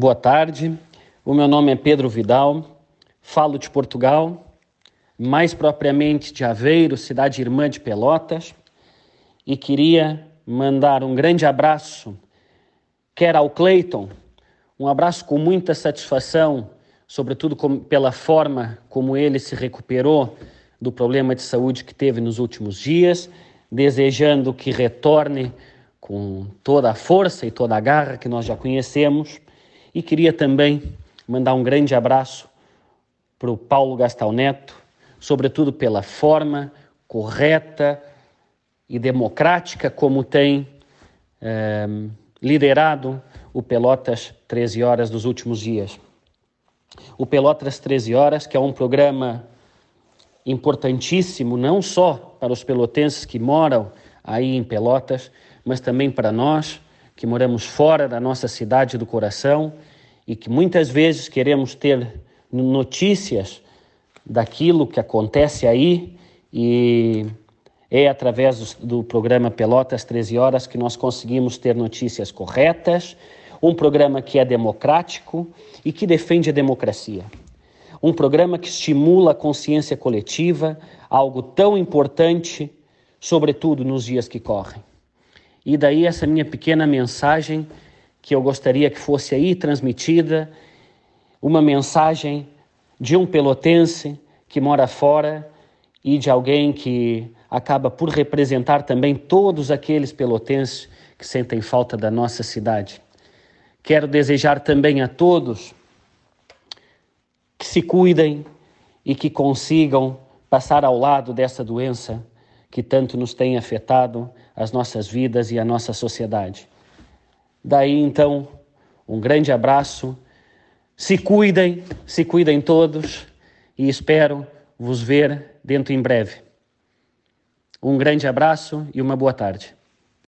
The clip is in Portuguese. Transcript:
Boa tarde, o meu nome é Pedro Vidal, falo de Portugal, mais propriamente de Aveiro, cidade irmã de Pelotas, e queria mandar um grande abraço, quer ao Cleiton, um abraço com muita satisfação, sobretudo com, pela forma como ele se recuperou do problema de saúde que teve nos últimos dias, desejando que retorne com toda a força e toda a garra que nós já conhecemos. E queria também mandar um grande abraço para o Paulo Gastal Neto, sobretudo pela forma correta e democrática como tem eh, liderado o Pelotas 13 Horas dos últimos dias. O Pelotas 13 Horas, que é um programa importantíssimo, não só para os pelotenses que moram aí em Pelotas, mas também para nós que moramos fora da nossa cidade do coração e que muitas vezes queremos ter notícias daquilo que acontece aí e é através do, programa Pelotas 13 Horas que nós conseguimos ter notícias corretas, um programa que é democrático e que defende a democracia. Um programa que estimula a consciência coletiva, algo tão importante, sobretudo nos dias que correm. E daí essa minha pequena mensagem que eu gostaria que fosse aí transmitida, uma mensagem de um pelotense que mora fora e de alguém que acaba por representar também todos aqueles pelotenses que sentem falta da nossa cidade. Quero desejar também a todos que se cuidem e que consigam passar ao lado dessa doença que tanto nos tem afetado as nossas vidas e a nossa sociedade. Daí então, um grande abraço. Se cuidem, se cuidem todos e espero vos ver dentro em breve. Um grande abraço e uma boa tarde.